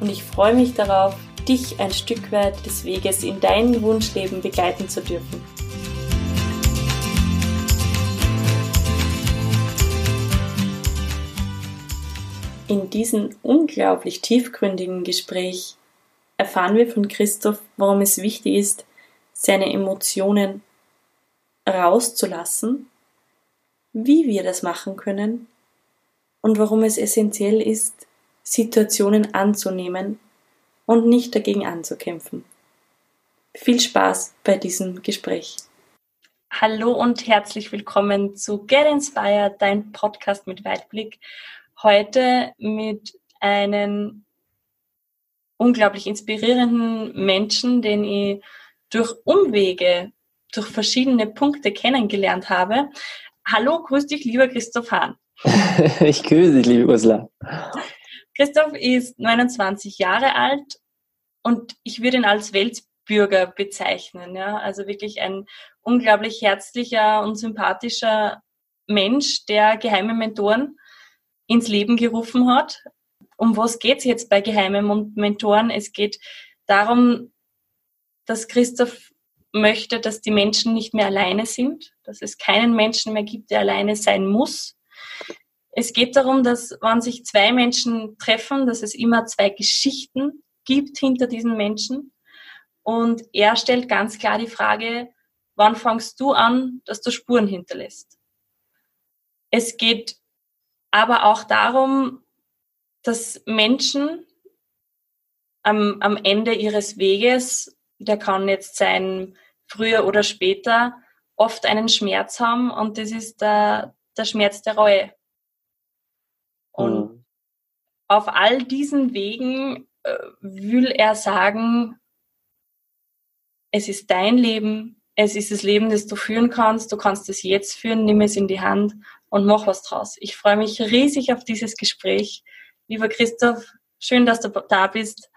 und ich freue mich darauf, dich ein Stück weit des Weges in dein Wunschleben begleiten zu dürfen. In diesem unglaublich tiefgründigen Gespräch erfahren wir von Christoph, warum es wichtig ist, seine Emotionen rauszulassen, wie wir das machen können und warum es essentiell ist, Situationen anzunehmen und nicht dagegen anzukämpfen. Viel Spaß bei diesem Gespräch. Hallo und herzlich willkommen zu Get Inspired, dein Podcast mit Weitblick. Heute mit einem unglaublich inspirierenden Menschen, den ich durch Umwege, durch verschiedene Punkte kennengelernt habe. Hallo, grüß dich, lieber Christoph Hahn. ich grüße dich, liebe Ursula. Christoph ist 29 Jahre alt und ich würde ihn als Weltbürger bezeichnen. Ja? Also wirklich ein unglaublich herzlicher und sympathischer Mensch, der geheime Mentoren ins Leben gerufen hat. Um was geht es jetzt bei geheimen Mentoren? Es geht darum, dass Christoph möchte, dass die Menschen nicht mehr alleine sind, dass es keinen Menschen mehr gibt, der alleine sein muss, es geht darum, dass wenn sich zwei Menschen treffen, dass es immer zwei Geschichten gibt hinter diesen Menschen. Und er stellt ganz klar die Frage, wann fangst du an, dass du Spuren hinterlässt? Es geht aber auch darum, dass Menschen am, am Ende ihres Weges, der kann jetzt sein früher oder später, oft einen Schmerz haben und das ist der, der Schmerz der Reue. Und mhm. auf all diesen Wegen äh, will er sagen, es ist dein Leben, es ist das Leben, das du führen kannst, du kannst es jetzt führen, nimm es in die Hand und mach was draus. Ich freue mich riesig auf dieses Gespräch. Lieber Christoph, schön, dass du da bist.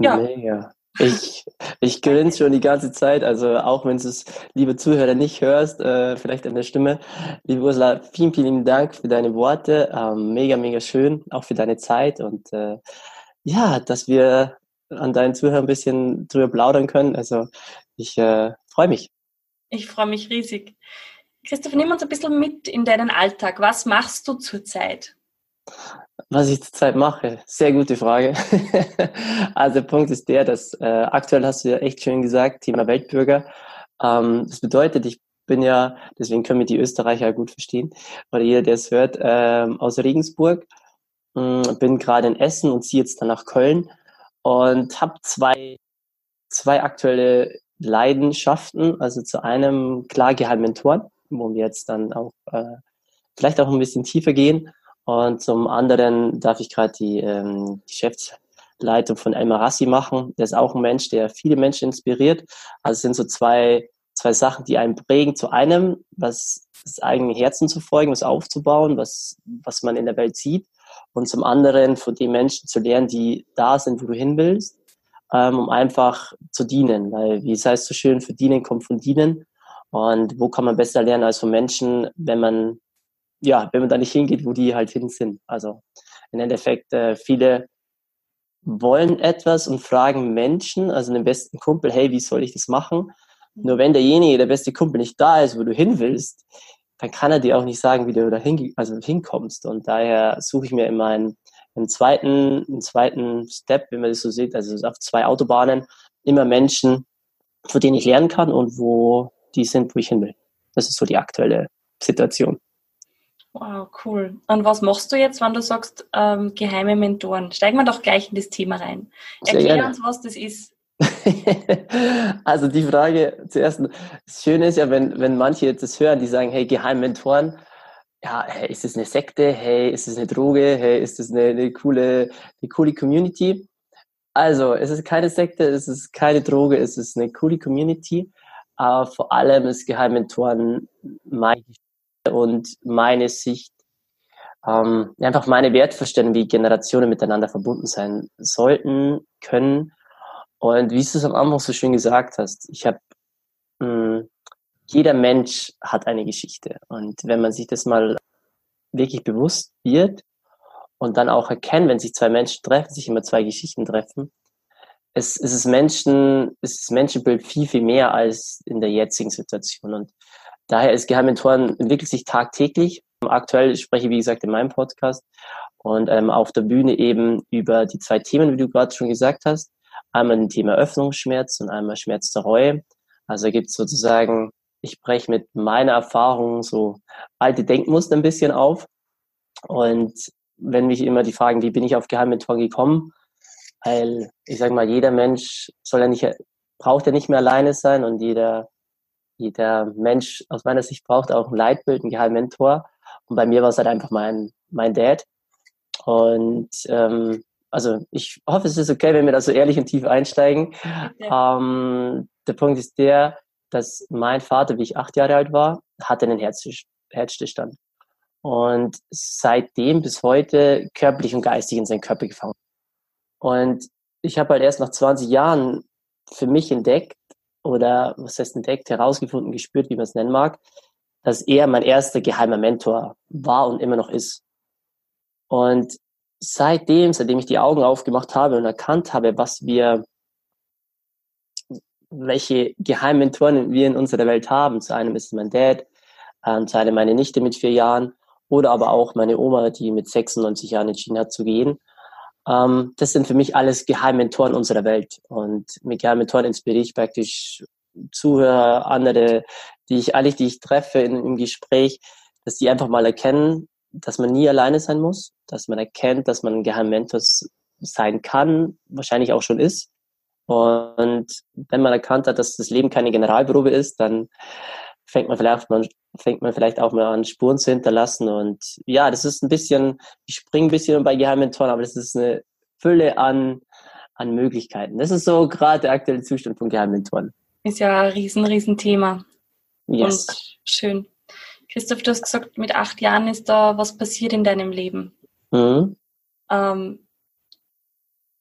Ja. Mega. Ich, ich grinse schon die ganze Zeit, also auch wenn du es, liebe Zuhörer, nicht hörst, äh, vielleicht an der Stimme. Liebe Ursula, vielen, vielen Dank für deine Worte. Ähm, mega, mega schön, auch für deine Zeit und äh, ja, dass wir an deinen Zuhörern ein bisschen drüber plaudern können. Also ich äh, freue mich. Ich freue mich riesig. Christoph, nimm uns ein bisschen mit in deinen Alltag. Was machst du zurzeit? Was ich zurzeit mache? Sehr gute Frage. also der Punkt ist der, dass äh, aktuell hast du ja echt schön gesagt, Thema Weltbürger. Ähm, das bedeutet, ich bin ja, deswegen können wir die Österreicher gut verstehen, oder jeder, der es hört, ähm, aus Regensburg. Ähm, bin gerade in Essen und ziehe jetzt dann nach Köln und habe zwei, zwei aktuelle Leidenschaften. Also zu einem klar Geheimmentoren, wo wir jetzt dann auch äh, vielleicht auch ein bisschen tiefer gehen und zum anderen darf ich gerade die ähm, Geschäftsleitung von El Marassi machen. Der ist auch ein Mensch, der viele Menschen inspiriert. Also es sind so zwei, zwei Sachen, die einen prägen. Zu einem, was das eigene Herzen zu folgen, was aufzubauen, was, was man in der Welt sieht. Und zum anderen von den Menschen zu lernen, die da sind, wo du hin willst, ähm, um einfach zu dienen. Weil, wie es heißt so schön, verdienen kommt von dienen. Und wo kann man besser lernen als von Menschen, wenn man ja, wenn man da nicht hingeht, wo die halt hin sind. Also im Endeffekt, äh, viele wollen etwas und fragen Menschen, also den besten Kumpel, hey, wie soll ich das machen? Nur wenn derjenige, der beste Kumpel nicht da ist, wo du hin willst, dann kann er dir auch nicht sagen, wie du da also hinkommst. Und daher suche ich mir immer einen, einen, zweiten, einen zweiten Step, wenn man das so sieht, also auf zwei Autobahnen, immer Menschen, von denen ich lernen kann und wo die sind, wo ich hin will. Das ist so die aktuelle Situation. Wow, cool. Und was machst du jetzt, wenn du sagst, ähm, geheime Mentoren? Steigen wir doch gleich in das Thema rein. Erklär uns, was das ist. also die Frage zuerst, das Schöne ist ja, wenn, wenn manche jetzt das hören, die sagen, hey, geheime Mentoren, ja, hey, ist das eine Sekte? Hey, ist das eine Droge? Hey, ist das eine, eine coole, eine coole Community? Also, es ist keine Sekte, es ist keine Droge, es ist eine coole Community. Aber vor allem ist Geheimmentoren meine und meine Sicht, ähm, einfach meine Wertvorstellung, wie Generationen miteinander verbunden sein sollten, können. Und wie du es am Anfang so schön gesagt hast, ich habe, hm, jeder Mensch hat eine Geschichte. Und wenn man sich das mal wirklich bewusst wird, und dann auch erkennen, wenn sich zwei Menschen treffen, sich immer zwei Geschichten treffen, es, es ist Menschen, es ist Menschenbild viel, viel mehr als in der jetzigen Situation. Und daher ist Geheimmentoren entwickelt sich tagtäglich. Aktuell spreche ich, wie gesagt, in meinem Podcast und ähm, auf der Bühne eben über die zwei Themen, wie du gerade schon gesagt hast. Einmal ein Thema Öffnungsschmerz und einmal Schmerz der Reue. Also gibt es sozusagen, ich breche mit meiner Erfahrung so alte Denkmuster ein bisschen auf und wenn mich immer die fragen, wie bin ich auf Geheimmentoren gekommen, weil ich sage mal, jeder Mensch soll ja nicht, braucht ja nicht mehr alleine sein und jeder, jeder Mensch aus meiner Sicht braucht auch ein Leitbild, ein Geheimmentor. Und bei mir war es halt einfach mein, mein Dad. Und ähm, also ich hoffe, es ist okay, wenn wir da so ehrlich und tief einsteigen. Ja. Ähm, der Punkt ist der, dass mein Vater, wie ich acht Jahre alt war, hatte einen Herzstillstand und seitdem bis heute körperlich und geistig in seinen Körper gefangen. Und ich habe halt erst nach 20 Jahren für mich entdeckt oder was heißt entdeckt, herausgefunden, gespürt, wie man es nennen mag, dass er mein erster geheimer Mentor war und immer noch ist. Und seitdem, seitdem ich die Augen aufgemacht habe und erkannt habe, was wir, welche Geheimmentoren wir in unserer Welt haben, zu einem ist mein Dad, ähm, zu einem meine Nichte mit vier Jahren oder aber auch meine Oma, die mit 96 Jahren entschieden hat zu gehen. Ähm, das sind für mich alles Geheimmentoren unserer Welt. Und mit Geheimmentoren inspiriere ich praktisch Zuhörer, andere, die ich, alle, die ich treffe in, im Gespräch, dass die einfach mal erkennen, dass man nie alleine sein muss, dass man erkennt, dass man ein Geheimmentor sein kann, wahrscheinlich auch schon ist. Und wenn man erkannt hat, dass das Leben keine Generalprobe ist, dann fängt man vielleicht mal, fängt man vielleicht auch mal an, Spuren zu hinterlassen. Und ja, das ist ein bisschen, ich springe ein bisschen bei Geheimmentoren, aber das ist eine Fülle an, an Möglichkeiten. Das ist so gerade der aktuelle Zustand von Geheimmentoren. Ist ja ein riesen, riesen Thema. Yes. Und schön. Christoph, du hast gesagt, mit acht Jahren ist da was passiert in deinem Leben. Mhm. Ähm,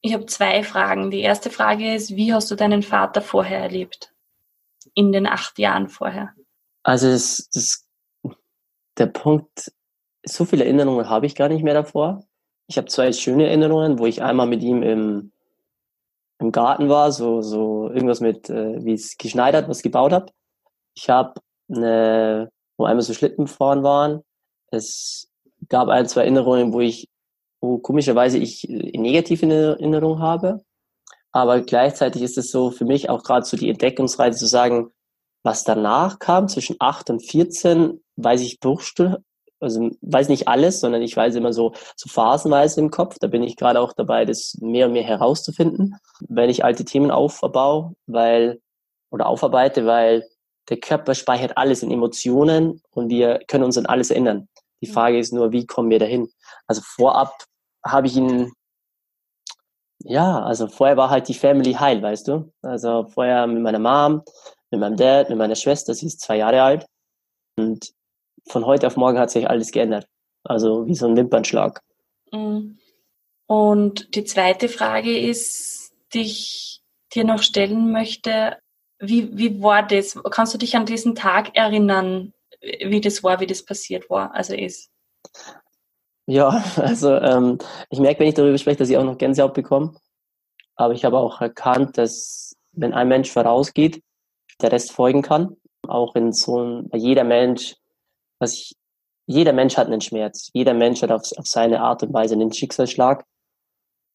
ich habe zwei Fragen. Die erste Frage ist, wie hast du deinen Vater vorher erlebt? In den acht Jahren vorher? Also das, das, der Punkt, so viele Erinnerungen habe ich gar nicht mehr davor. Ich habe zwei schöne Erinnerungen, wo ich einmal mit ihm im, im Garten war, so, so irgendwas mit, äh, wie es geschneidert, was gebaut habe. Ich habe eine, wo einmal so Schlitten fahren waren. Es gab ein, zwei Erinnerungen, wo ich, wo komischerweise ich äh, negative Erinnerung habe. Aber gleichzeitig ist es so für mich auch gerade so die Entdeckungsreise zu sagen, was danach kam, zwischen 8 und 14, weiß ich Bruchstück, also weiß nicht alles, sondern ich weiß immer so, so phasenweise im Kopf. Da bin ich gerade auch dabei, das mehr und mehr herauszufinden, wenn ich alte Themen aufbaue, weil, oder aufarbeite, weil der Körper speichert alles in Emotionen und wir können uns an alles erinnern. Die Frage ist nur, wie kommen wir dahin? Also vorab habe ich ihn, ja, also vorher war halt die Family heil, weißt du? Also vorher mit meiner Mom, mit meinem Dad, mit meiner Schwester, sie ist zwei Jahre alt. Und von heute auf morgen hat sich alles geändert. Also wie so ein Wimpernschlag. Mhm. Und die zweite Frage ist, die ich dir noch stellen möchte, wie, wie war das? Kannst du dich an diesen Tag erinnern, wie das war, wie das passiert war, also ist? Ja, also ähm, ich merke, wenn ich darüber spreche, dass ich auch noch Gänsehaut bekomme. Aber ich habe auch erkannt, dass wenn ein Mensch vorausgeht, der Rest folgen kann. Auch in so ein, jeder Mensch, was ich, jeder Mensch hat einen Schmerz. Jeder Mensch hat auf, auf seine Art und Weise einen Schicksalsschlag.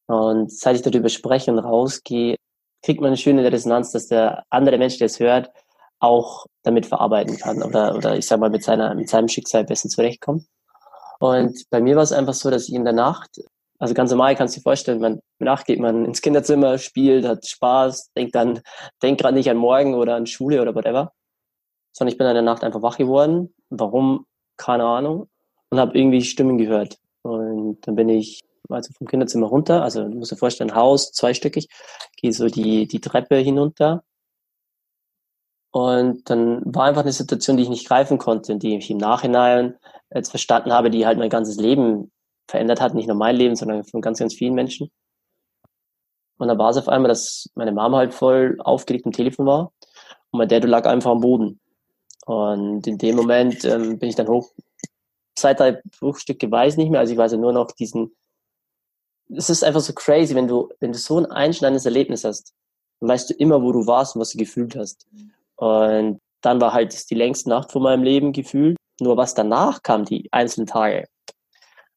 Und seit ich darüber spreche und rausgehe, kriegt man eine schöne Resonanz, dass der andere Mensch, der es hört, auch damit verarbeiten kann oder, oder ich sag mal mit seiner, mit seinem Schicksal besser zurechtkommt. Und bei mir war es einfach so, dass ich in der Nacht also ganz normal kannst du dir vorstellen, man, acht geht man ins Kinderzimmer, spielt, hat Spaß, denkt dann, denkt gerade nicht an morgen oder an Schule oder whatever. Sondern ich bin in der Nacht einfach wach geworden. Warum? Keine Ahnung. Und habe irgendwie Stimmen gehört. Und dann bin ich also vom Kinderzimmer runter, also du musst dir vorstellen, Haus, zweistöckig, gehe so die, die Treppe hinunter. Und dann war einfach eine Situation, die ich nicht greifen konnte, die ich im Nachhinein jetzt verstanden habe, die halt mein ganzes Leben verändert hat, nicht nur mein Leben, sondern von ganz, ganz vielen Menschen. Und dann war es auf einmal, dass meine Mama halt voll aufgeregt am Telefon war und mein Dad lag einfach am Boden. Und in dem Moment ähm, bin ich dann hoch, zwei, drei Bruchstücke weiß ich nicht mehr, also ich weiß ja nur noch diesen, es ist einfach so crazy, wenn du, wenn du so ein einschneidendes Erlebnis hast, dann weißt du immer, wo du warst und was du gefühlt hast. Und dann war halt die längste Nacht von meinem Leben gefühlt. Nur was danach kam, die einzelnen Tage,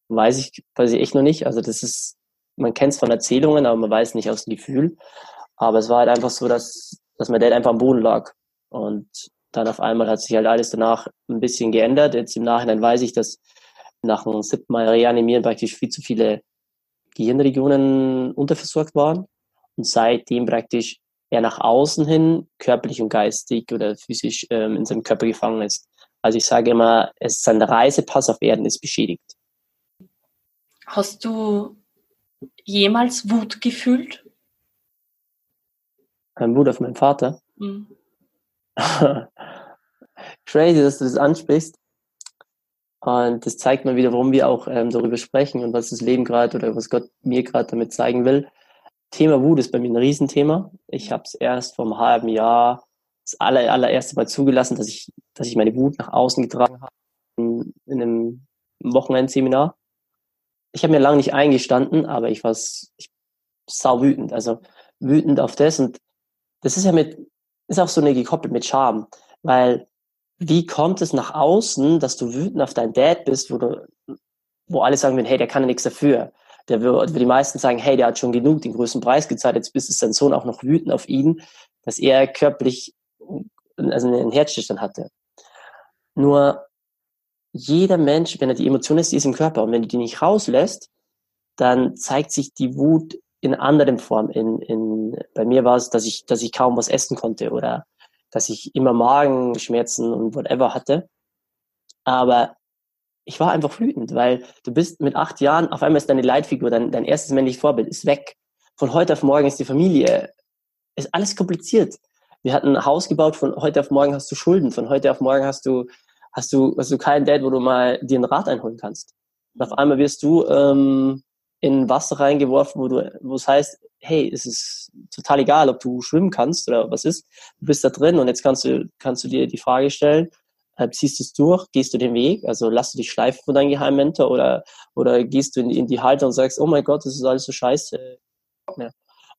weiß ich, weiß ich echt noch nicht. Also das ist, man kennt es von Erzählungen, aber man weiß nicht aus dem Gefühl. Aber es war halt einfach so, dass, dass mein Dad einfach am Boden lag. Und dann auf einmal hat sich halt alles danach ein bisschen geändert. Jetzt im Nachhinein weiß ich, dass nach dem siebten Mal reanimieren praktisch viel zu viele Gehirnregionen unterversorgt waren und seitdem praktisch er nach außen hin körperlich und geistig oder physisch ähm, in seinem Körper gefangen ist. Also ich sage immer, es, sein Reisepass auf Erden ist beschädigt. Hast du jemals Wut gefühlt? Ähm, Wut auf meinen Vater? Mhm. Crazy, dass du das ansprichst. Und das zeigt mal wieder, warum wir auch ähm, darüber sprechen und was das Leben gerade oder was Gott mir gerade damit zeigen will. Thema Wut ist bei mir ein Riesenthema. Ich habe es erst vor einem halben Jahr das aller, allererste Mal zugelassen, dass ich, dass ich meine Wut nach außen getragen habe in, in einem Wochenendseminar. Ich habe mir lange nicht eingestanden, aber ich war sau wütend. Also wütend auf das und das ist ja mit, ist auch so eine gekoppelt mit Scham, weil wie kommt es nach außen, dass du wütend auf deinen Dad bist, wo du, wo alle sagen, hey, der kann ja nichts dafür. Der wird, die meisten sagen, hey, der hat schon genug den größten Preis gezahlt, jetzt bist es dein Sohn auch noch wütend auf ihn, dass er körperlich also einen Herzstillstand hatte. Nur jeder Mensch, wenn er die Emotion ist, die ist im Körper. Und wenn du die nicht rauslässt, dann zeigt sich die Wut in anderen Formen. In, in, bei mir war es, dass ich, dass ich kaum was essen konnte oder dass ich immer Magenschmerzen und whatever hatte. Aber ich war einfach wütend, weil du bist mit acht Jahren, auf einmal ist deine Leitfigur, dein, dein erstes männliches Vorbild ist weg. Von heute auf morgen ist die Familie, ist alles kompliziert. Wir hatten ein Haus gebaut, von heute auf morgen hast du Schulden, von heute auf morgen hast du, hast du, hast du keinen Date, wo du mal dir ein Rad einholen kannst. Und auf einmal wirst du ähm, in Wasser reingeworfen, wo du, wo es heißt, hey, es ist total egal, ob du schwimmen kannst oder was ist. Du bist da drin und jetzt kannst du, kannst du dir die Frage stellen, äh, ziehst du es durch, gehst du den Weg, also lass du dich schleifen von deinem Geheimmentor oder, oder gehst du in, in die Halter und sagst, oh mein Gott, das ist alles so scheiße.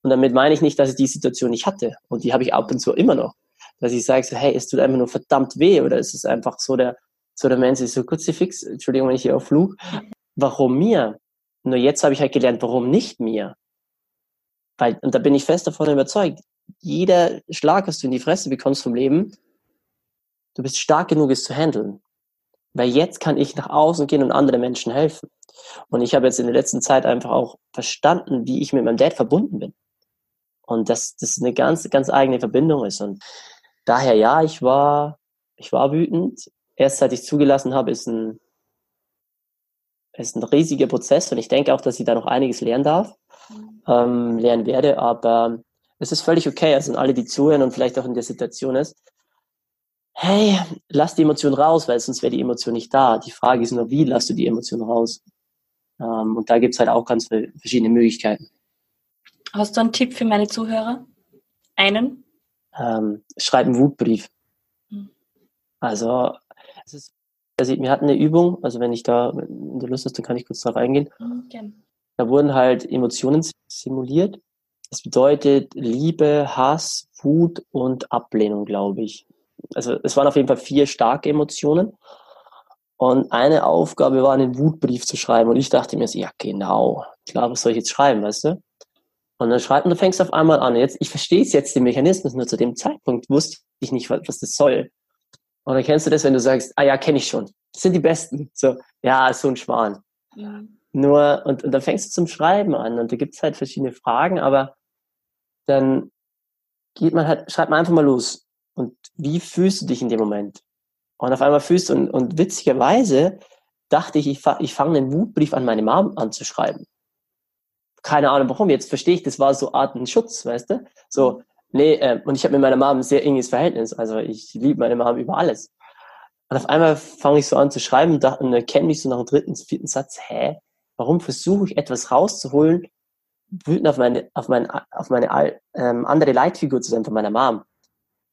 Und damit meine ich nicht, dass ich die Situation nicht hatte. Und die habe ich ab und zu immer noch. Dass ich sage so, hey, es tut einfach nur verdammt weh oder es ist einfach so der, so der Mensch ist so kurz fix, Entschuldigung, wenn ich hier auf Flug. Warum mir? Nur jetzt habe ich halt gelernt, warum nicht mir? Weil, und da bin ich fest davon überzeugt, jeder Schlag, was du in die Fresse bekommst vom Leben, du bist stark genug, es zu handeln. Weil jetzt kann ich nach außen gehen und anderen Menschen helfen. Und ich habe jetzt in der letzten Zeit einfach auch verstanden, wie ich mit meinem Dad verbunden bin. Und dass das eine ganz, ganz eigene Verbindung ist. Und daher, ja, ich war, ich war wütend. Erst seit ich zugelassen habe, ist ein, ist ein riesiger Prozess. Und ich denke auch, dass ich da noch einiges lernen darf, mhm. ähm, lernen werde. Aber es ist völlig okay. Also alle, die zuhören und vielleicht auch in der Situation ist, hey, lass die Emotion raus, weil sonst wäre die Emotion nicht da. Die Frage ist nur, wie lass du die Emotion raus? Ähm, und da gibt's halt auch ganz verschiedene Möglichkeiten. Hast du einen Tipp für meine Zuhörer? Einen? Ähm, schreib einen Wutbrief. Hm. Also, es ist, also wir hatten eine Übung, also wenn ich da, wenn du Lust hast, dann kann ich kurz darauf eingehen. Hm, Da wurden halt Emotionen simuliert. Das bedeutet Liebe, Hass, Wut und Ablehnung, glaube ich also es waren auf jeden Fall vier starke Emotionen. Und eine Aufgabe war, einen Wutbrief zu schreiben. Und ich dachte mir so, ja, genau, klar, was soll ich jetzt schreiben, weißt du? Und dann schreibt und du fängst auf einmal an. Jetzt, ich verstehe jetzt, den Mechanismus, nur zu dem Zeitpunkt wusste ich nicht, was, das soll. Und dann kennst du das, wenn du sagst, ah ja, kenne ich schon. Das sind die Besten. So, ja, so ein Schwan. Ja. Nur, und, und dann fängst du zum Schreiben an und da gibt's halt verschiedene Fragen, aber dann geht man halt, schreibt man einfach mal los. Und wie fühlst du dich in dem Moment? Und auf einmal fühlst du, und, und witzigerweise dachte ich, ich, ich fange einen Wutbrief an meine Mom anzuschreiben. Keine Ahnung warum, jetzt verstehe ich, das war so Art ein Schutz, weißt du? So, nee, äh, und ich habe mit meiner Mom ein sehr enges Verhältnis, also ich liebe meine Mom über alles. Und auf einmal fange ich so an zu schreiben und, und erkenne mich so nach dem dritten, vierten Satz, hä, warum versuche ich etwas rauszuholen, wütend auf meine, auf meine, auf meine ähm, andere Leitfigur zu sein von meiner Mom.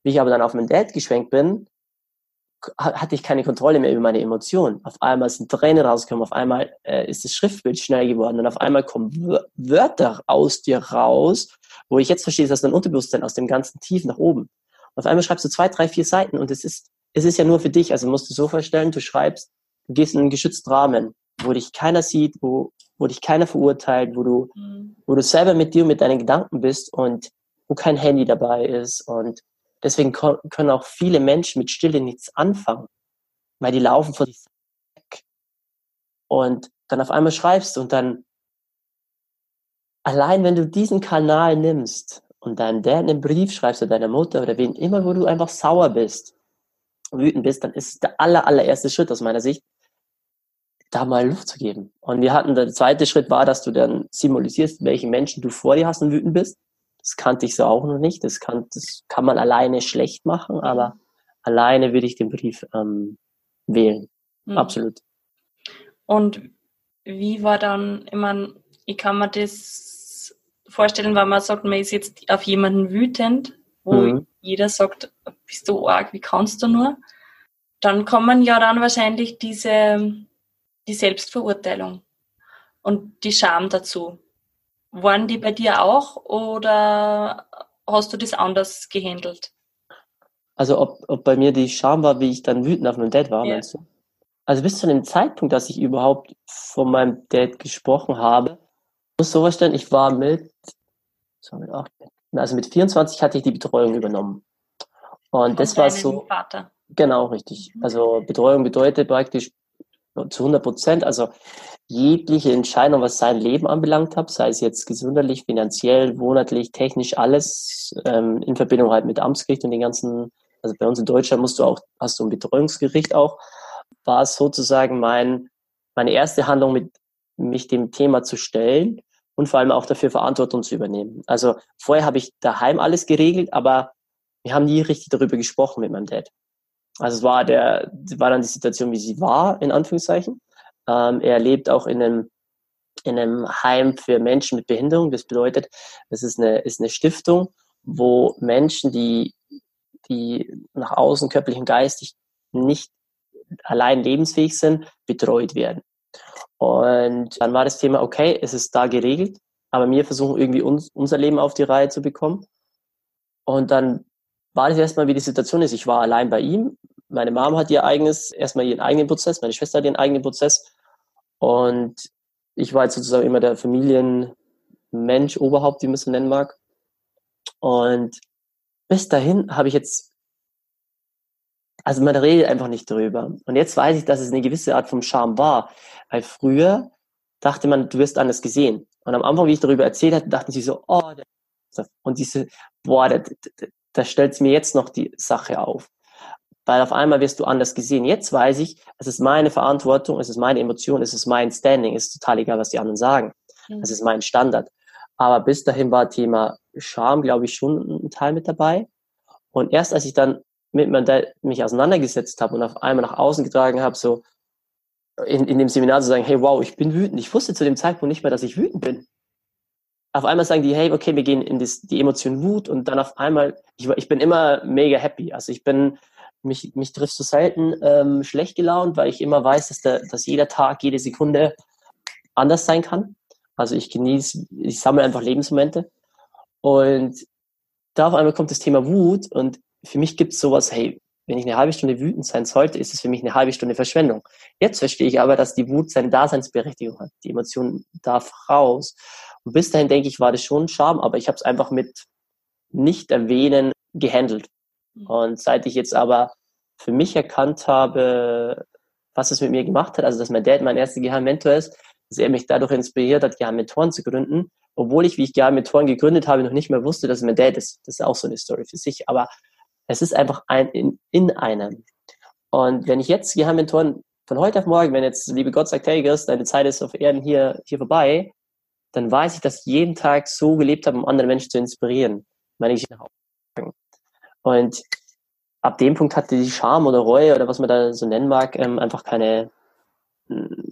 Wie ich aber dann auf meinen Dad geschwenkt bin, hatte ich keine Kontrolle mehr über meine Emotionen. Auf einmal sind Tränen rausgekommen, auf einmal äh, ist das Schriftbild schnell geworden und auf einmal kommen Wörter aus dir raus, wo ich jetzt verstehe, dass dein Unterbewusstsein aus dem ganzen Tief nach oben. Und auf einmal schreibst du zwei, drei, vier Seiten und es ist, es ist ja nur für dich. Also musst du so vorstellen, du schreibst, du gehst in einen geschützten Rahmen, wo dich keiner sieht, wo, wo dich keiner verurteilt, wo du, mhm. wo du selber mit dir und mit deinen Gedanken bist und wo kein Handy dabei ist und Deswegen können auch viele Menschen mit Stille nichts anfangen, weil die laufen von sich weg. Und dann auf einmal schreibst du und dann, allein wenn du diesen Kanal nimmst und deinem Dad einen Brief schreibst oder deiner Mutter oder wen immer, wo du einfach sauer bist, wütend bist, dann ist der aller, allererste Schritt aus meiner Sicht, da mal Luft zu geben. Und wir hatten, der zweite Schritt war, dass du dann symbolisierst, welche Menschen du vor dir hast und wütend bist. Das kannte ich so auch noch nicht. Das kann, das kann man alleine schlecht machen, aber alleine würde ich den Brief ähm, wählen. Mhm. Absolut. Und wie war dann, ich meine, ich kann mir das vorstellen, wenn man sagt, man ist jetzt auf jemanden wütend, wo mhm. jeder sagt, bist du arg, wie kannst du nur? Dann kommen ja dann wahrscheinlich diese, die Selbstverurteilung und die Scham dazu. Waren die bei dir auch oder hast du das anders gehandelt? Also ob, ob bei mir die Scham war, wie ich dann wütend auf meinem Dad war, ja. meinst du? Also bis zu dem Zeitpunkt, dass ich überhaupt von meinem Dad gesprochen habe, muss so vorstellen, ich war mit, also mit 24 hatte ich die Betreuung übernommen. Und von das war so. Vater. Genau, richtig. Also Betreuung bedeutet praktisch zu 100 Prozent, also jegliche Entscheidung, was sein Leben anbelangt hat, sei es jetzt gesundheitlich, finanziell, monatlich, technisch, alles ähm, in Verbindung halt mit Amtsgericht und den ganzen, also bei uns in Deutschland musst du auch, hast du ein Betreuungsgericht auch, war es sozusagen mein, meine erste Handlung, mit mich dem Thema zu stellen und vor allem auch dafür Verantwortung zu übernehmen. Also vorher habe ich daheim alles geregelt, aber wir haben nie richtig darüber gesprochen mit meinem Dad. Also es war der, war dann die Situation, wie sie war, in Anführungszeichen. Ähm, er lebt auch in einem, in einem Heim für Menschen mit Behinderung. Das bedeutet, es ist eine, ist eine Stiftung, wo Menschen, die, die nach außen körperlich und geistig nicht allein lebensfähig sind, betreut werden. Und dann war das Thema, okay, es ist da geregelt, aber wir versuchen irgendwie uns, unser Leben auf die Reihe zu bekommen. Und dann war das erstmal, wie die Situation ist. Ich war allein bei ihm. Meine Mom hat ihr eigenes, erstmal ihren eigenen Prozess, meine Schwester hat ihren eigenen Prozess. Und ich war jetzt sozusagen immer der Familienmensch, Oberhaupt, wie man es nennen mag. Und bis dahin habe ich jetzt, also man redet einfach nicht drüber. Und jetzt weiß ich, dass es eine gewisse Art von Charme war. Weil früher dachte man, du wirst anders gesehen. Und am Anfang, wie ich darüber erzählt hatte, dachten sie so, oh, der und diese, boah, da, da, da stellt mir jetzt noch die Sache auf weil auf einmal wirst du anders gesehen. Jetzt weiß ich, es ist meine Verantwortung, es ist meine Emotion, es ist mein Standing, es ist total egal, was die anderen sagen. Mhm. Es ist mein Standard. Aber bis dahin war Thema Scham, glaube ich, schon ein Teil mit dabei. Und erst als ich dann mit mir mich auseinandergesetzt habe und auf einmal nach außen getragen habe, so in, in dem Seminar zu sagen, hey, wow, ich bin wütend. Ich wusste zu dem Zeitpunkt nicht mehr, dass ich wütend bin. Auf einmal sagen die, hey, okay, wir gehen in das, die Emotion Wut und dann auf einmal, ich, ich bin immer mega happy. Also ich bin, mich, mich triffst du selten ähm, schlecht gelaunt, weil ich immer weiß, dass, der, dass jeder Tag, jede Sekunde anders sein kann. Also ich genieße, ich sammle einfach Lebensmomente. Und da auf einmal kommt das Thema Wut und für mich gibt es sowas, hey, wenn ich eine halbe Stunde wütend sein sollte, ist es für mich eine halbe Stunde Verschwendung. Jetzt verstehe ich aber, dass die Wut seine Daseinsberechtigung hat. Die Emotion darf raus. Und bis dahin denke ich, war das schon ein Charme, aber ich habe es einfach mit nicht erwähnen gehandelt. Mhm. Und seit ich jetzt aber für mich erkannt habe, was es mit mir gemacht hat, also dass mein Dad mein erster Geheimmentor ist, dass er mich dadurch inspiriert hat, Geheimmentoren zu gründen, obwohl ich, wie ich Geheimmentoren gegründet habe, noch nicht mehr wusste, dass es mein Dad ist. Das ist auch so eine Story für sich, aber es ist einfach ein in, in einem. Und wenn ich jetzt Geheimmentoren von heute auf morgen, wenn jetzt liebe Gott sagt, hey Chris, deine Zeit ist auf Erden hier, hier vorbei, dann weiß ich, dass ich jeden Tag so gelebt habe, um andere Menschen zu inspirieren. Meine Geschichte nach Und ab dem Punkt hatte die Scham oder Reue oder was man da so nennen mag, ähm, einfach keine,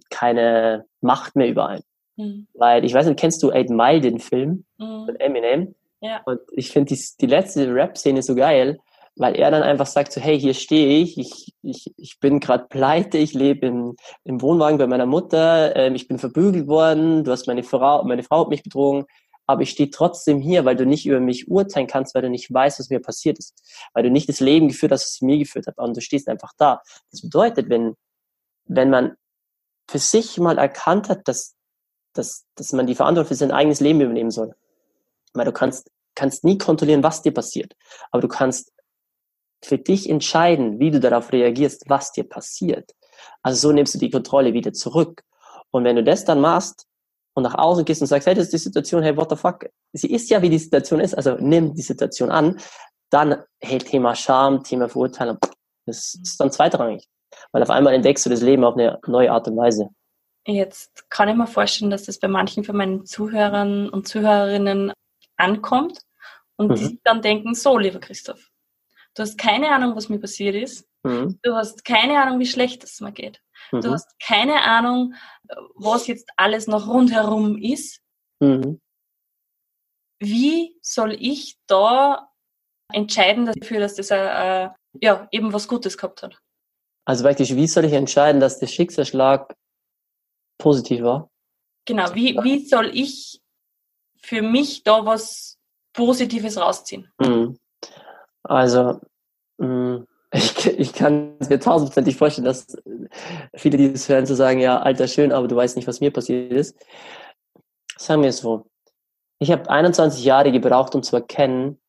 keine Macht mehr über einen. Mhm. Weil, ich weiß nicht, kennst du Eight Mile, den Film mhm. von Eminem? Ja. Und ich finde die, die letzte Rap-Szene so geil, weil er dann einfach sagt so, hey, hier stehe ich, ich, ich, ich bin gerade pleite, ich lebe im, im Wohnwagen bei meiner Mutter, ähm, ich bin verbügelt worden, du hast meine Frau, meine Frau hat mich betrogen, aber ich stehe trotzdem hier, weil du nicht über mich urteilen kannst, weil du nicht weißt, was mir passiert ist, weil du nicht das Leben geführt hast, was mir geführt hat, und du stehst einfach da. Das bedeutet, wenn, wenn man für sich mal erkannt hat, dass, dass, dass man die Verantwortung für sein eigenes Leben übernehmen soll, weil du kannst, kannst nie kontrollieren, was dir passiert, aber du kannst für dich entscheiden, wie du darauf reagierst, was dir passiert. Also so nimmst du die Kontrolle wieder zurück. Und wenn du das dann machst und nach außen gehst und sagst, hey, das ist die Situation, hey, what the fuck, sie ist ja, wie die Situation ist, also nimm die Situation an, dann, hey, Thema Scham, Thema Verurteilung, das ist dann zweitrangig. Weil auf einmal entdeckst du das Leben auf eine neue Art und Weise. Jetzt kann ich mir vorstellen, dass das bei manchen von meinen Zuhörern und Zuhörerinnen ankommt und mhm. die dann denken, so, lieber Christoph, Du hast keine Ahnung, was mir passiert ist. Mhm. Du hast keine Ahnung, wie schlecht es mir geht. Mhm. Du hast keine Ahnung, was jetzt alles noch rundherum ist. Mhm. Wie soll ich da entscheiden dafür, dass das äh, ja, eben was Gutes gehabt hat? Also wirklich, wie soll ich entscheiden, dass der Schicksalsschlag positiv war? Genau, wie, wie soll ich für mich da was Positives rausziehen? Mhm. Also, mm, ich, ich kann mir tausendprozentig vorstellen, dass viele dieses hören zu sagen, ja, alter schön, aber du weißt nicht, was mir passiert ist. Sagen wir es so. Ich habe 21 Jahre gebraucht, um zu erkennen,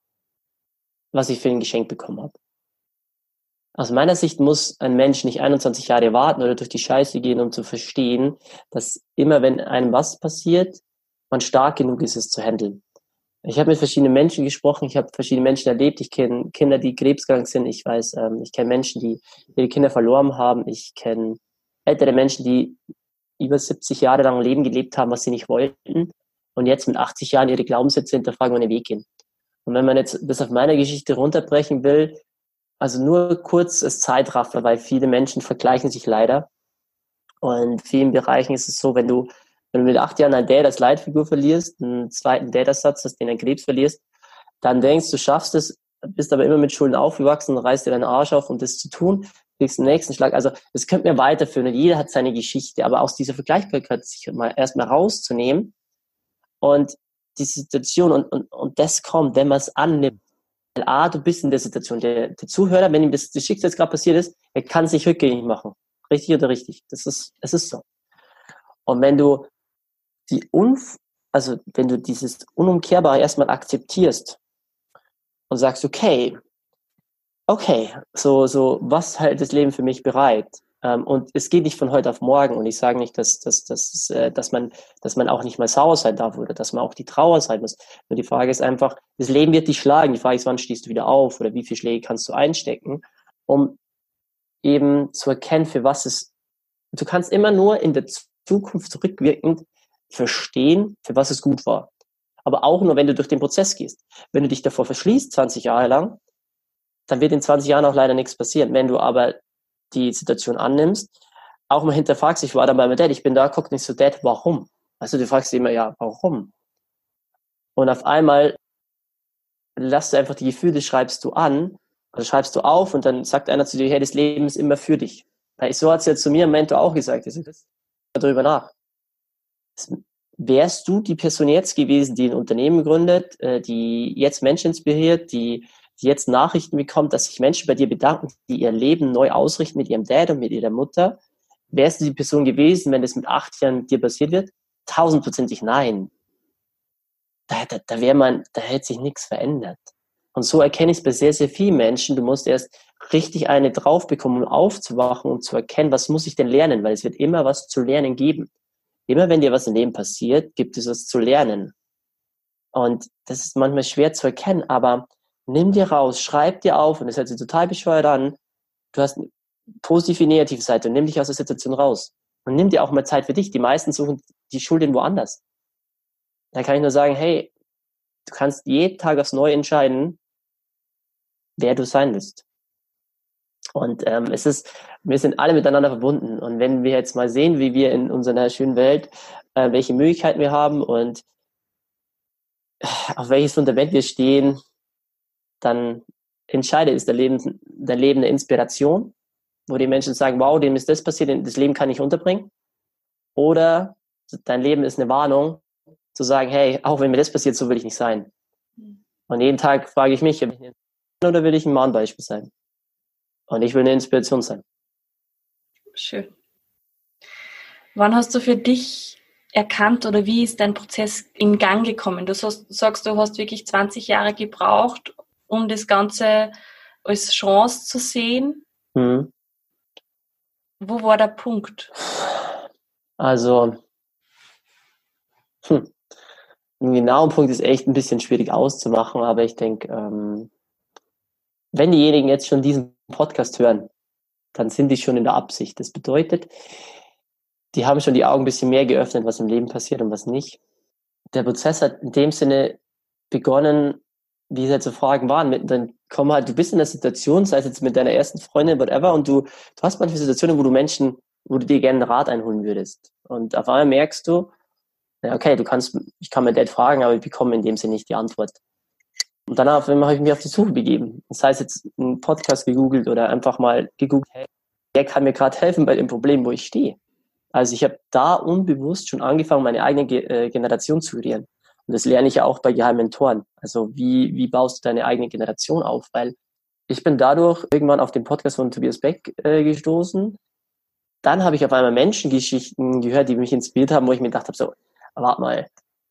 was ich für ein Geschenk bekommen habe. Aus meiner Sicht muss ein Mensch nicht 21 Jahre warten oder durch die Scheiße gehen, um zu verstehen, dass immer wenn einem was passiert, man stark genug ist, es zu handeln. Ich habe mit verschiedenen Menschen gesprochen, ich habe verschiedene Menschen erlebt. Ich kenne Kinder, die krebskrank sind. Ich weiß, ähm, ich kenne Menschen, die ihre Kinder verloren haben. Ich kenne ältere Menschen, die über 70 Jahre lang Leben gelebt haben, was sie nicht wollten und jetzt mit 80 Jahren ihre Glaubenssätze hinterfragen und den Weg gehen. Und wenn man jetzt das auf meine Geschichte runterbrechen will, also nur kurz als Zeitraffer, weil viele Menschen vergleichen sich leider. Und in vielen Bereichen ist es so, wenn du wenn du mit acht Jahren ein Dad als Leitfigur verlierst, einen zweiten Dad-Ersatz, dass du den Krebs verlierst, dann denkst du, schaffst es, bist aber immer mit Schulden aufgewachsen, reißt dir deinen Arsch auf, um das zu tun, kriegst den nächsten Schlag. Also das könnte mir weiterführen und jeder hat seine Geschichte, aber aus dieser Vergleichbarkeit sich mal erstmal rauszunehmen und die Situation und, und, und das kommt, wenn man es annimmt. Weil A, du bist in der Situation. Der, der Zuhörer, wenn ihm das, das Schicksal gerade passiert ist, er kann sich rückgängig machen. Richtig oder richtig. Das ist, es ist so. Und wenn du die Unf also wenn du dieses Unumkehrbare erstmal akzeptierst und sagst, okay, okay, so, so, was hält das Leben für mich bereit? Ähm, und es geht nicht von heute auf morgen. Und ich sage nicht, dass, dass, dass, äh, dass, man, dass man auch nicht mal sauer sein darf oder dass man auch die Trauer sein muss. Nur die Frage ist einfach, das Leben wird dich schlagen. Die Frage ist, wann stehst du wieder auf oder wie viele Schläge kannst du einstecken, um eben zu erkennen, für was es, du kannst immer nur in der Zukunft zurückwirkend verstehen, für was es gut war. Aber auch nur, wenn du durch den Prozess gehst. Wenn du dich davor verschließt, 20 Jahre lang, dann wird in 20 Jahren auch leider nichts passieren. Wenn du aber die Situation annimmst, auch mal hinterfragst, ich war dann bei meinem Dad, ich bin da, guck nicht so, Dad, warum? Also du fragst immer, ja, warum? Und auf einmal lass du einfach die Gefühle, schreibst du an, oder schreibst du auf und dann sagt einer zu dir, hey, das Leben ist immer für dich. So hat es ja zu mir im Mentor auch gesagt, darüber nach wärst du die Person jetzt gewesen, die ein Unternehmen gründet, äh, die jetzt Menschen inspiriert, die, die jetzt Nachrichten bekommt, dass sich Menschen bei dir bedanken, die ihr Leben neu ausrichten mit ihrem Dad und mit ihrer Mutter? Wärst du die Person gewesen, wenn das mit acht Jahren dir passiert wird? Tausendprozentig nein. Da, da, da wäre man, da hätte sich nichts verändert. Und so erkenne ich es bei sehr, sehr vielen Menschen. Du musst erst richtig eine drauf bekommen, um aufzuwachen und zu erkennen, was muss ich denn lernen, weil es wird immer was zu lernen geben immer wenn dir was im Leben passiert, gibt es was zu lernen. Und das ist manchmal schwer zu erkennen, aber nimm dir raus, schreib dir auf, und das hört sich total bescheuert an, du hast eine positive, negative Seite und nimm dich aus der Situation raus. Und nimm dir auch mal Zeit für dich. Die meisten suchen die Schuld woanders. dann kann ich nur sagen, hey, du kannst jeden Tag aufs Neue entscheiden, wer du sein willst. Und ähm, es ist, wir sind alle miteinander verbunden. Und wenn wir jetzt mal sehen, wie wir in unserer schönen Welt, äh, welche Möglichkeiten wir haben und auf welches Fundament wir stehen, dann entscheide, ist dein Leben, dein Leben eine Inspiration, wo die Menschen sagen, wow, dem ist das passiert, das Leben kann ich unterbringen. Oder dein Leben ist eine Warnung, zu sagen, hey, auch wenn mir das passiert, so will ich nicht sein. Mhm. Und jeden Tag frage ich mich, oder will ich ein Mahnbeispiel sein? Und ich will eine Inspiration sein. Schön. Wann hast du für dich erkannt oder wie ist dein Prozess in Gang gekommen? Du sagst, du hast wirklich 20 Jahre gebraucht, um das Ganze als Chance zu sehen. Mhm. Wo war der Punkt? Also, hm, einen genauen Punkt ist echt ein bisschen schwierig auszumachen, aber ich denke, ähm, wenn diejenigen jetzt schon diesen Podcast hören, dann sind die schon in der Absicht. Das bedeutet, die haben schon die Augen ein bisschen mehr geöffnet, was im Leben passiert und was nicht. Der Prozess hat in dem Sinne begonnen, wie es halt so Fragen waren. Dann komm halt, du bist in der Situation, sei es jetzt mit deiner ersten Freundin, whatever, und du, du hast manchmal Situationen, wo du Menschen, wo du dir gerne einen Rat einholen würdest. Und auf einmal merkst du, okay, du kannst, ich kann mir Dad fragen, aber ich bekomme in dem Sinne nicht die Antwort. Und danach habe ich mich auf die Suche begeben. Das heißt jetzt einen Podcast gegoogelt oder einfach mal gegoogelt, hey, wer kann mir gerade helfen bei dem Problem, wo ich stehe. Also ich habe da unbewusst schon angefangen, meine eigene Ge äh, Generation zu kreieren. Und das lerne ich ja auch bei geheimen Mentoren. Also wie, wie baust du deine eigene Generation auf? Weil ich bin dadurch irgendwann auf den Podcast von Tobias Beck äh, gestoßen. Dann habe ich auf einmal Menschengeschichten gehört, die mich inspiriert haben, wo ich mir gedacht habe, so, warte mal,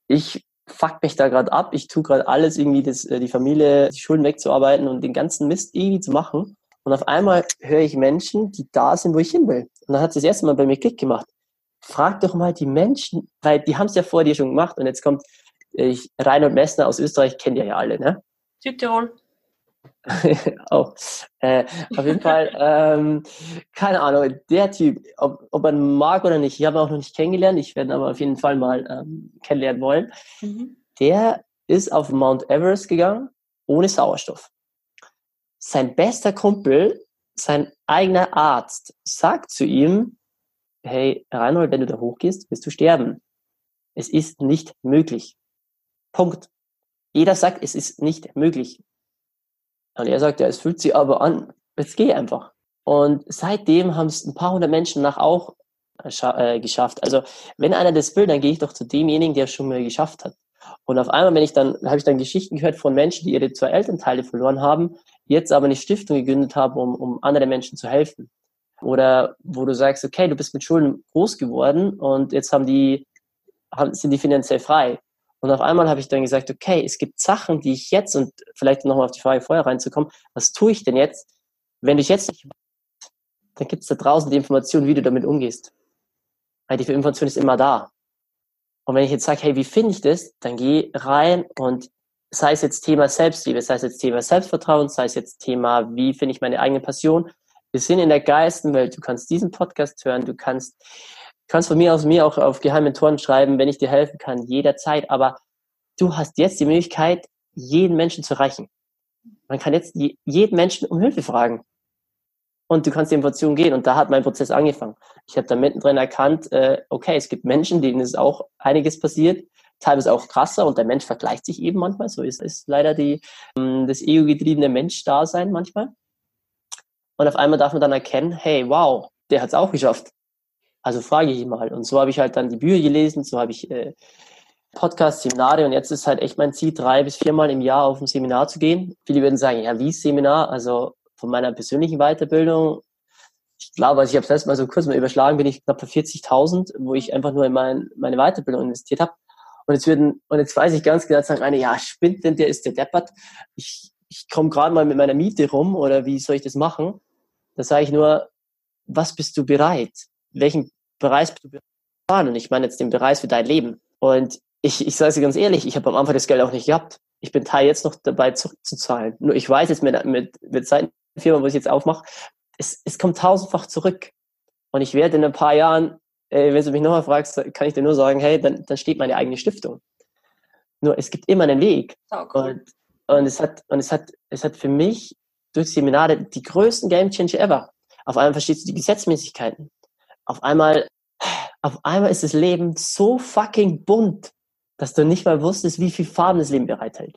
ich fuck mich da gerade ab, ich tue gerade alles irgendwie, das, äh, die Familie, die Schulden wegzuarbeiten und den ganzen Mist irgendwie zu machen. Und auf einmal höre ich Menschen, die da sind, wo ich hin will. Und dann hat es das erste Mal bei mir Klick gemacht. Frag doch mal die Menschen, weil die haben es ja vor dir schon gemacht. Und jetzt kommt ich, Reinhold Messner aus Österreich, kennt ihr ja alle, ne? Südtirol. Auch. Äh, auf jeden Fall, ähm, keine Ahnung, der Typ, ob, ob man mag oder nicht, ich habe ihn auch noch nicht kennengelernt, ich werde ihn aber auf jeden Fall mal ähm, kennenlernen wollen. Mhm. Der ist auf Mount Everest gegangen, ohne Sauerstoff. Sein bester Kumpel, sein eigener Arzt, sagt zu ihm, hey, Reinhold, wenn du da hochgehst, wirst du sterben. Es ist nicht möglich. Punkt. Jeder sagt, es ist nicht möglich. Und er sagt, ja, es fühlt sich aber an, jetzt geh einfach. Und seitdem haben es ein paar hundert Menschen nach auch äh, geschafft. Also wenn einer das will, dann gehe ich doch zu demjenigen, der es schon mal geschafft hat. Und auf einmal, wenn ich dann, habe ich dann Geschichten gehört von Menschen, die ihre zwei Elternteile verloren haben, jetzt aber eine Stiftung gegründet haben, um, um anderen Menschen zu helfen. Oder wo du sagst, okay, du bist mit Schulden groß geworden und jetzt haben die, haben, sind die finanziell frei. Und auf einmal habe ich dann gesagt, okay, es gibt Sachen, die ich jetzt, und vielleicht nochmal auf die Frage vorher reinzukommen, was tue ich denn jetzt, wenn ich jetzt nicht dann gibt es da draußen die Information, wie du damit umgehst. Weil die Information ist immer da. Und wenn ich jetzt sage, hey, wie finde ich das, dann geh rein und sei es jetzt Thema Selbstliebe, sei es jetzt Thema Selbstvertrauen, sei es jetzt Thema, wie finde ich meine eigene Passion. Wir sind in der Geistenwelt. Du kannst diesen Podcast hören, du kannst kannst von mir aus mir auch auf geheime Toren schreiben, wenn ich dir helfen kann, jederzeit. Aber du hast jetzt die Möglichkeit, jeden Menschen zu erreichen. Man kann jetzt jeden Menschen um Hilfe fragen. Und du kannst die Information gehen. Und da hat mein Prozess angefangen. Ich habe da mittendrin erkannt, äh, okay, es gibt Menschen, denen ist auch einiges passiert, teilweise auch krasser. Und der Mensch vergleicht sich eben manchmal. So ist es leider die, ähm, das ego-getriebene Mensch-Dasein manchmal. Und auf einmal darf man dann erkennen, hey, wow, der hat es auch geschafft. Also frage ich ihn mal. Und so habe ich halt dann die Bücher gelesen, so habe ich äh, Podcasts, Seminare und jetzt ist halt echt mein Ziel, drei bis viermal im Jahr auf ein Seminar zu gehen. Viele würden sagen, ja, wie Seminar? Also von meiner persönlichen Weiterbildung. Ich glaube, also ich habe es letztes Mal so kurz mal überschlagen, bin ich knapp bei 40.000, wo ich einfach nur in mein, meine Weiterbildung investiert habe. Und jetzt würden, und jetzt weiß ich ganz genau, sagen eine, ja, spinnt denn, der ist der deppert. Ich, ich komme gerade mal mit meiner Miete rum oder wie soll ich das machen? Da sage ich nur, was bist du bereit? welchen Bereich bist du bereit Und ich meine jetzt den Bereich für dein Leben. Und ich, ich sage dir ganz ehrlich, ich habe am Anfang das Geld auch nicht gehabt. Ich bin Teil jetzt noch dabei zurückzuzahlen. Nur ich weiß jetzt mit, mit, mit Seitenfirma, wo ich jetzt aufmache, es, es kommt tausendfach zurück. Und ich werde in ein paar Jahren, äh, wenn du mich nochmal fragst, kann ich dir nur sagen, hey, dann, dann steht meine eigene Stiftung. Nur es gibt immer einen Weg. Oh, cool. Und, und es hat, und es hat, es hat für mich durch Seminare die größten Game Changer ever. Auf einmal verstehst du die Gesetzmäßigkeiten. Auf einmal, auf einmal ist das Leben so fucking bunt, dass du nicht mal wusstest, wie viel Farben das Leben bereithält.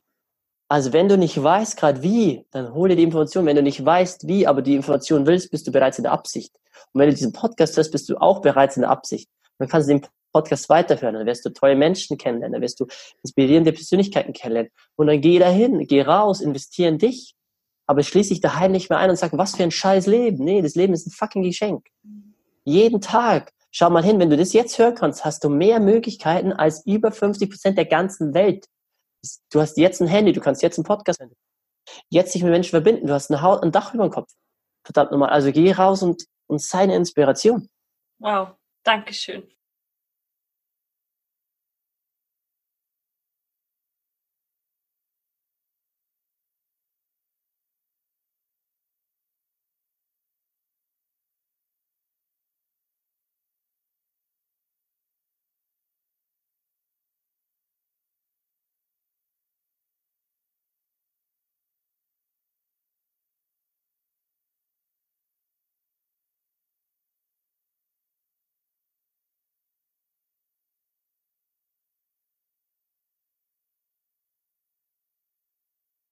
Also wenn du nicht weißt gerade wie, dann hol dir die Information. Wenn du nicht weißt wie, aber die Information willst, bist du bereits in der Absicht. Und wenn du diesen Podcast hörst, bist du auch bereits in der Absicht. dann kannst du den Podcast weiterhören, dann wirst du tolle Menschen kennenlernen, dann wirst du inspirierende Persönlichkeiten kennenlernen. Und dann geh dahin, geh raus, investier in dich. Aber schließ dich daheim nicht mehr ein und sag, was für ein scheiß Leben. Nee, das Leben ist ein fucking Geschenk. Jeden Tag. Schau mal hin, wenn du das jetzt hören kannst, hast du mehr Möglichkeiten als über 50 Prozent der ganzen Welt. Du hast jetzt ein Handy, du kannst jetzt einen Podcast hören. Jetzt dich mit Menschen verbinden, du hast eine Haut, ein Dach über dem Kopf. Verdammt nochmal. Also geh raus und, und sei eine Inspiration. Wow, Dankeschön.